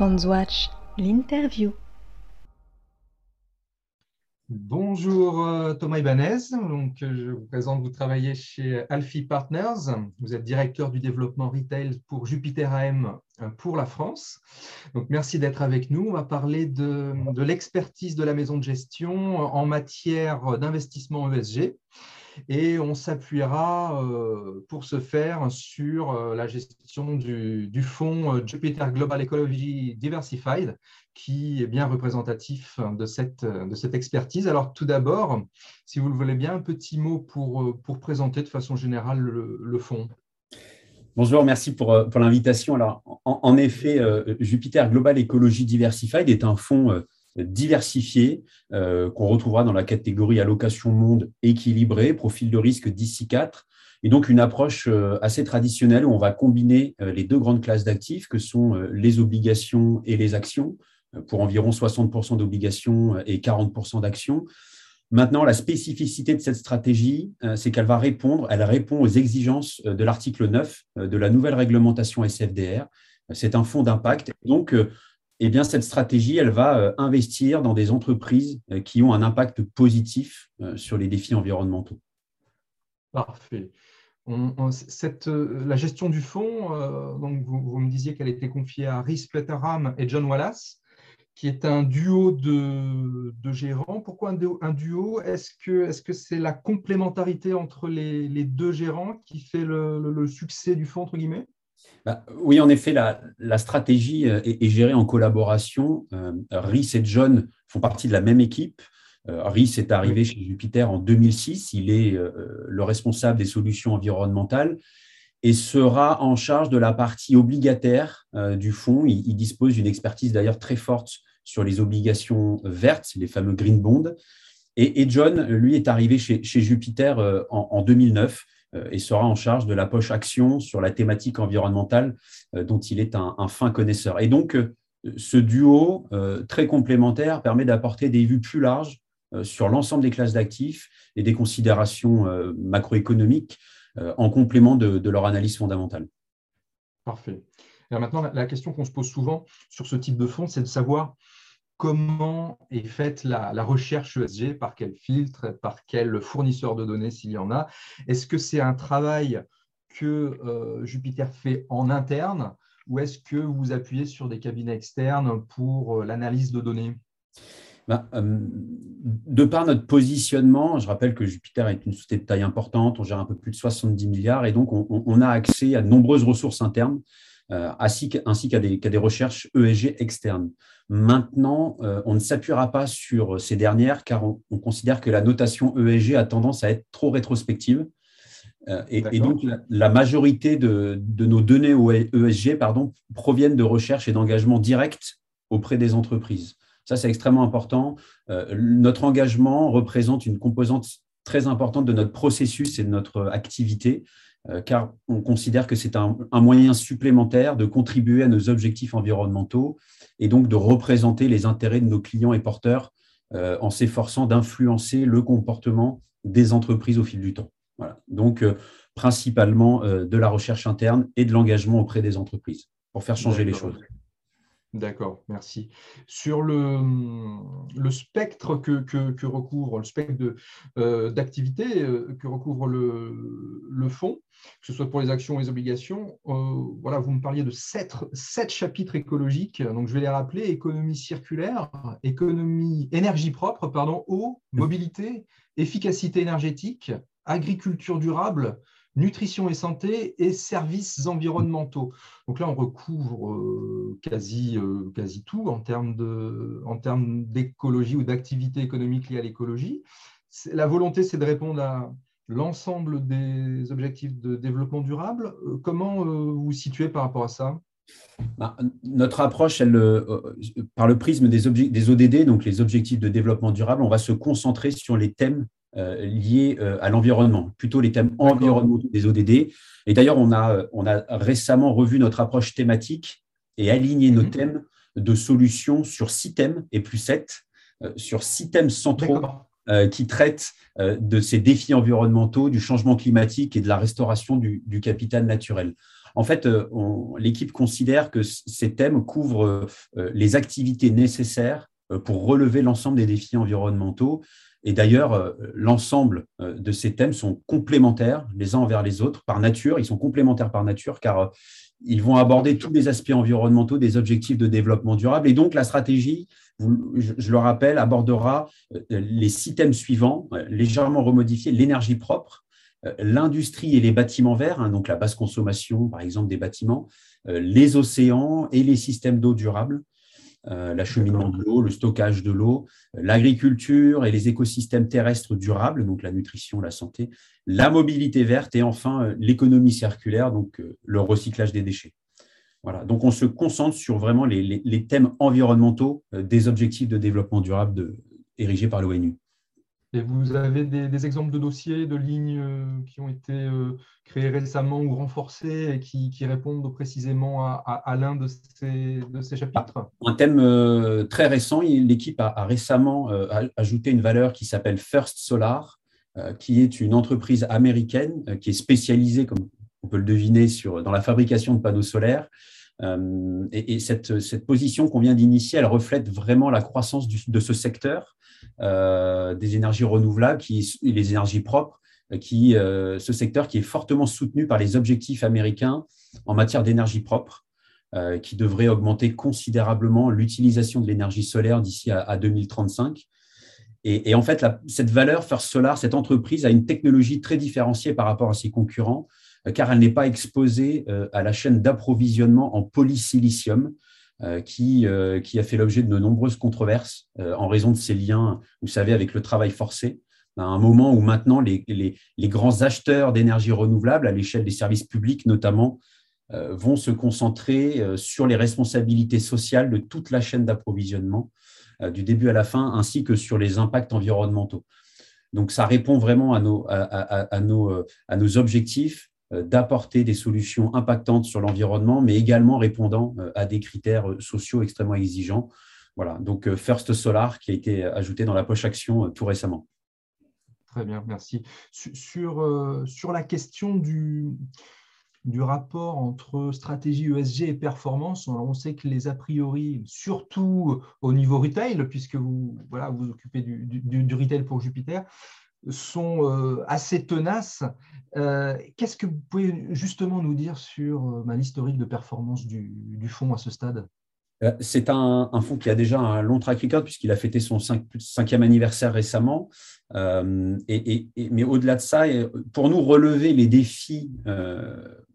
Watch, l'interview. Bonjour euh, Thomas Ibanez, donc euh, je vous présente, vous travaillez chez Alfie Partners, vous êtes directeur du développement retail pour Jupiter AM euh, pour la France. Donc merci d'être avec nous. On va parler de, de l'expertise de la maison de gestion en matière d'investissement ESG et on s'appuiera euh, pour ce faire sur euh, la gestion du, fonds euh, Jupiter Global Ecology Diversified, qui est bien représentatif de cette, expertise. Alors tout d'abord, si vous le voulez bien, un petit mot pour, présenter de façon générale le, fonds. Bonjour, merci pour, l'invitation. Alors, en effet, Jupiter Global Ecology Diversified est un fonds diversifié euh, qu'on retrouvera dans la catégorie allocation monde équilibré, profil de risque d'ici 4. Et donc une approche euh, assez traditionnelle où on va combiner euh, les deux grandes classes d'actifs que sont les obligations et les actions, pour environ 60% d'obligations et 40% d'actions. Maintenant, la spécificité de cette stratégie, c'est qu'elle va répondre, elle répond aux exigences de l'article 9 de la nouvelle réglementation SFDR. C'est un fonds d'impact. Donc, eh bien, cette stratégie, elle va euh, investir dans des entreprises euh, qui ont un impact positif euh, sur les défis environnementaux. Parfait. la gestion du fonds, donc vous, me disiez qu'elle était confiée à Rhys Pletterham et John Wallace, qui est un duo de, gérants. Pourquoi un duo, Est-ce que c'est -ce la complémentarité entre les, deux gérants qui fait le, succès du fonds, bah, oui, en effet, la, stratégie euh, est, gérée en collaboration. Euh, Rhys et John font partie de la même équipe. Euh, Rhys est arrivé chez Jupiter en 2006. Il est le responsable des solutions environnementales et sera en charge de la partie obligataire du fonds. Il, dispose d'une expertise d'ailleurs très forte sur les obligations vertes, les fameux green bonds. Et, John, lui, est arrivé chez, Jupiter en, en 2009 euh, et sera en charge de la poche action sur la thématique environnementale euh, dont il est un, fin connaisseur. Et donc, euh, ce duo très complémentaire permet d'apporter des vues plus larges sur l'ensemble des classes d'actifs et des considérations macroéconomiques en complément de, leur analyse fondamentale. Parfait. Alors maintenant, la question qu'on se pose souvent sur ce type de fonds, c'est de savoir comment est faite la, recherche ESG, par quel filtre, par quel fournisseur de données s'il y en a? Est-ce que c'est un travail que euh, Jupiter fait en interne ou est-ce que vous appuyez sur des cabinets externes pour euh, l'analyse de données? Ben, euh, de par notre positionnement, je rappelle que Jupiter est une société de taille importante, on gère un peu plus de 70 milliards et donc on a accès à de nombreuses ressources internes ainsi qu'à des, recherches ESG externes. Maintenant, euh, on ne s'appuiera pas sur ces dernières car on, considère que la notation ESG a tendance à être trop rétrospective. Euh, et, donc, la, majorité de, nos données ESG pardon, proviennent de recherches et d'engagements directs auprès des entreprises. Ça, c'est extrêmement important. notre engagement représente une composante très importante de notre processus et de notre activité. Euh, car on considère que c'est un, moyen supplémentaire de contribuer à nos objectifs environnementaux et donc de représenter les intérêts de nos clients et porteurs euh, en s'efforçant d'influencer le comportement des entreprises au fil du temps. Donc, euh, principalement de la recherche interne et de l'engagement auprès des entreprises pour faire changer les choses. D'accord, merci. Sur le, le spectre que, recouvre, le spectre euh, d'activité euh, que recouvre le, le, fonds, que ce soit pour les actions ou les obligations, euh, voilà, vous me parliez de sept, sept, chapitres écologiques. Donc, je vais les rappeler économie circulaire, économie, énergie propre, pardon, eau, mobilité, efficacité énergétique, agriculture durable, nutrition et santé et services environnementaux. Donc là, on recouvre euh, quasi, euh, quasi tout en termes d'écologie ou d'activité économique liée à l'écologie. La volonté, c'est de répondre à l'ensemble des objectifs de développement durable. Euh, comment vous situez par rapport à ça? Bah, notre approche, par le prisme des, des ODD, donc les objectifs de développement durable, on va se concentrer sur les thèmes euh, liés euh, à l'environnement, plutôt les thèmes environnementaux des ODD. Et d'ailleurs, on a, on a récemment revu notre approche thématique et aligné nos mhm. thèmes de solutions sur six thèmes et plus sept, euh, sur six thèmes centraux qui traitent de ces défis environnementaux, du changement climatique et de la restauration du, capital naturel. En fait, l'équipe considère que ces thèmes couvrent les activités nécessaires pour relever l'ensemble des défis environnementaux. Et d'ailleurs, l'ensemble de ces thèmes sont complémentaires les uns envers les autres par nature. Ils sont complémentaires par nature car ils vont aborder tous les aspects environnementaux des objectifs de développement durable. Et donc, la stratégie, je le rappelle, abordera euh, les six thèmes suivants, euh, légèrement remodifiés, l'énergie propre, euh, l'industrie et les bâtiments verts, hein, donc la basse consommation, par exemple, des bâtiments, les océans et les systèmes d'eau durables, l'acheminement de l'eau, le stockage de l'eau, l'agriculture et les écosystèmes terrestres durables, donc la nutrition, la santé, la mobilité verte et enfin l'économie circulaire, donc le recyclage des déchets. Voilà. Donc, on se concentre sur vraiment les, thèmes environnementaux euh, des objectifs de développement durable érigés par l'ONU. Et vous avez des, exemples de dossiers, de lignes euh, qui ont été euh, créées récemment ou renforcées et qui, répondent précisément à, l'un de ces, de ces, chapitres? Un thème très récent, l'équipe a, récemment ajouté une valeur qui s'appelle First Solar, qui est une entreprise américaine qui est spécialisée, comme on peut le deviner, sur, dans la fabrication de panneaux solaires. Euh, et, cette, position qu'on vient d'initier, elle reflète vraiment la croissance de ce secteur euh, des énergies renouvelables qui, et les énergies propres, qui, euh, ce secteur qui est fortement soutenu par les objectifs américains en matière d'énergie propre, qui devrait augmenter considérablement l'utilisation de l'énergie solaire d'ici à, 2035. Et, et, en fait, cette valeur First Solar, cette entreprise a une technologie très différenciée par rapport à ses concurrents car elle n'est pas exposée euh, à la chaîne d'approvisionnement en polysilicium, euh, qui, a fait l'objet de nombreuses controverses en raison de ses liens, vous savez, avec le travail forcé à un moment où maintenant les, grands acheteurs d'énergie renouvelable, à l'échelle des services publics notamment, vont se concentrer sur les responsabilités sociales de toute la chaîne d'approvisionnement, du début à la fin, ainsi que sur les impacts environnementaux. Donc ça répond vraiment à nos, objectifs euh, d'apporter des solutions impactantes sur l'environnement, mais également répondant euh, à des critères euh, sociaux extrêmement exigeants. Voilà, donc First Solar qui a été ajouté dans la poche action tout récemment. Très bien, merci. Sur, sur la question du, du rapport entre stratégie ESG et performance, on sait que les a priori, surtout au niveau retail, puisque vous voilà, vous occupez du, du retail pour Jupiter, sont euh, assez tenaces. Euh, qu'est-ce que vous pouvez justement nous dire sur euh, bah, l'historique de performance du, fonds à ce stade? C'est un, fonds qui a déjà un long track record puisqu'il a fêté son cinquième anniversaire récemment. et, mais au-delà de ça, pour nous relever les défis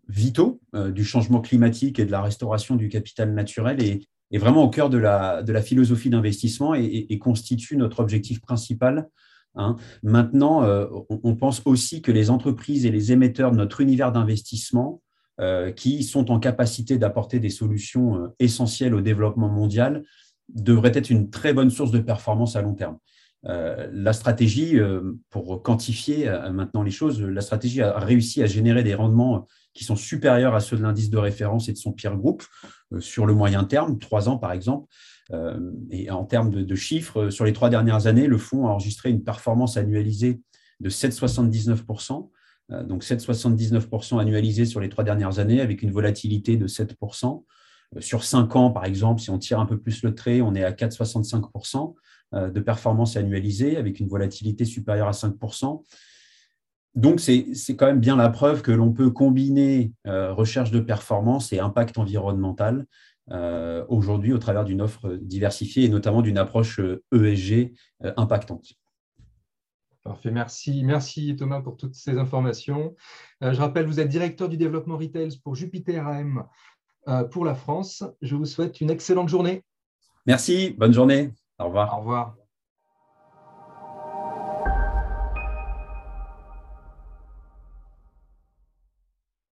vitaux du changement climatique et de la restauration du capital naturel est, vraiment au cœur de la philosophie d'investissement et, constitue notre objectif principal Hein. Maintenant, euh, on, pense aussi que les entreprises et les émetteurs de notre univers d'investissement, euh, qui sont en capacité d'apporter des solutions euh, essentielles au développement mondial, devraient être une très bonne source de performance à long terme. la stratégie, pour quantifier maintenant les choses, la stratégie a réussi à générer des rendements qui sont supérieurs à ceux de l'indice de référence et de son peer group sur le moyen terme, trois ans par exemple, et en termes de, chiffres, sur les trois dernières années, le fonds a enregistré une performance annualisée de 7,79%. Euh, donc 7,79% annualisé sur les trois dernières années avec une volatilité de 7%. Euh, sur cinq ans, par exemple, si on tire un peu plus le trait, on est à 4,65% de performance annualisée avec une volatilité supérieure à 5%. Donc, c'est quand même bien la preuve que l'on peut combiner recherche de performance et impact environnemental euh, aujourd'hui au travers d'une offre diversifiée et notamment d'une approche ESG euh, e euh, impactante. Parfait, merci. Merci Thomas pour toutes ces informations. je rappelle, vous êtes directeur du développement retail pour Jupiter AM pour la France. Je vous souhaite une excellente journée. Merci, bonne journée. Au revoir. Au revoir.